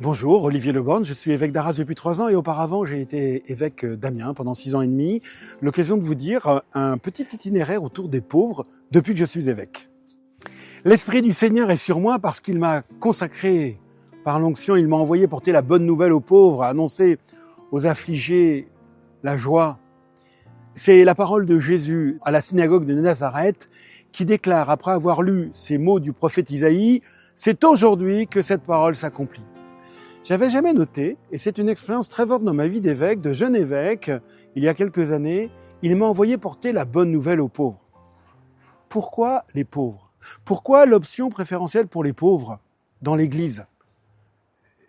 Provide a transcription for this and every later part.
Bonjour, Olivier Leborne, je suis évêque d'Arras depuis trois ans et auparavant j'ai été évêque d'Amiens pendant six ans et demi. L'occasion de vous dire un petit itinéraire autour des pauvres depuis que je suis évêque. L'Esprit du Seigneur est sur moi parce qu'il m'a consacré par l'onction, il m'a envoyé porter la bonne nouvelle aux pauvres, annoncer aux affligés la joie. C'est la parole de Jésus à la synagogue de Nazareth qui déclare, après avoir lu ces mots du prophète Isaïe, c'est aujourd'hui que cette parole s'accomplit. J'avais jamais noté, et c'est une expérience très forte dans ma vie d'évêque, de jeune évêque, il y a quelques années, il m'a envoyé porter la bonne nouvelle aux pauvres. Pourquoi les pauvres? Pourquoi l'option préférentielle pour les pauvres dans l'Église?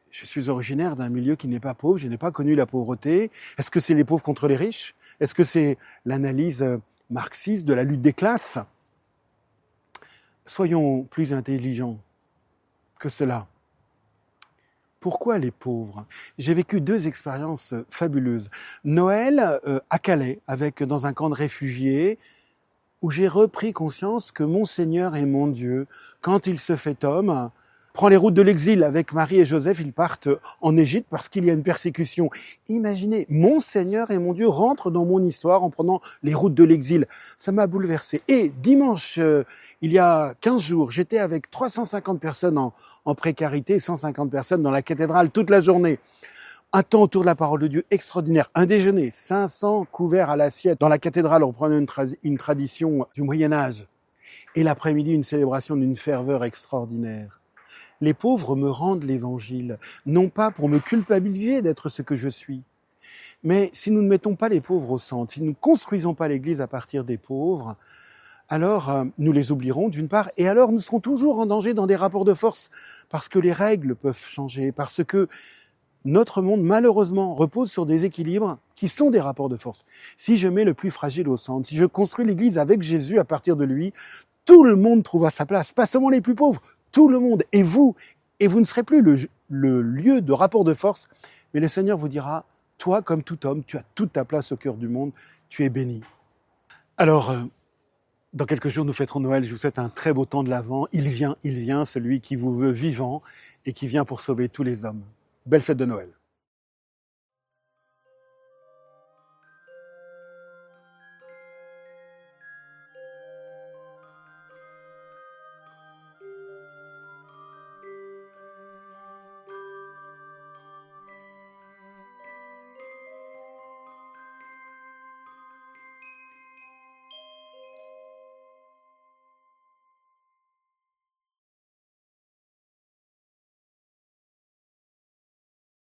Je suis originaire d'un milieu qui n'est pas pauvre, je n'ai pas connu la pauvreté. Est-ce que c'est les pauvres contre les riches? Est-ce que c'est l'analyse marxiste de la lutte des classes? Soyons plus intelligents que cela. Pourquoi les pauvres? J'ai vécu deux expériences fabuleuses. Noël euh, à Calais, avec dans un camp de réfugiés, où j'ai repris conscience que mon Seigneur est mon Dieu. Quand il se fait homme, prend les routes de l'exil avec Marie et Joseph, ils partent en Égypte parce qu'il y a une persécution. Imaginez, mon Seigneur et mon Dieu rentrent dans mon histoire en prenant les routes de l'exil. Ça m'a bouleversé. Et dimanche, euh, il y a 15 jours, j'étais avec 350 personnes en, précarité, 150 personnes dans la cathédrale toute la journée. Un temps autour de la parole de Dieu extraordinaire. Un déjeuner, 500 couverts à l'assiette dans la cathédrale, on prenait une, une tradition du Moyen Âge. Et l'après-midi, une célébration d'une ferveur extraordinaire les pauvres me rendent l'évangile, non pas pour me culpabiliser d'être ce que je suis, mais si nous ne mettons pas les pauvres au centre, si nous ne construisons pas l'Église à partir des pauvres, alors euh, nous les oublierons d'une part, et alors nous serons toujours en danger dans des rapports de force, parce que les règles peuvent changer, parce que notre monde, malheureusement, repose sur des équilibres qui sont des rapports de force. Si je mets le plus fragile au centre, si je construis l'Église avec Jésus à partir de lui, tout le monde trouvera sa place, pas seulement les plus pauvres, tout le monde et vous, et vous ne serez plus le, lieu de rapport de force, mais le Seigneur vous dira, toi comme tout homme, tu as toute ta place au cœur du monde, tu es béni. Alors, euh, dans quelques jours, nous fêterons Noël. Je vous souhaite un très beau temps de l'Avent. Il vient, il vient, celui qui vous veut vivant et qui vient pour sauver tous les hommes. Belle fête de Noël.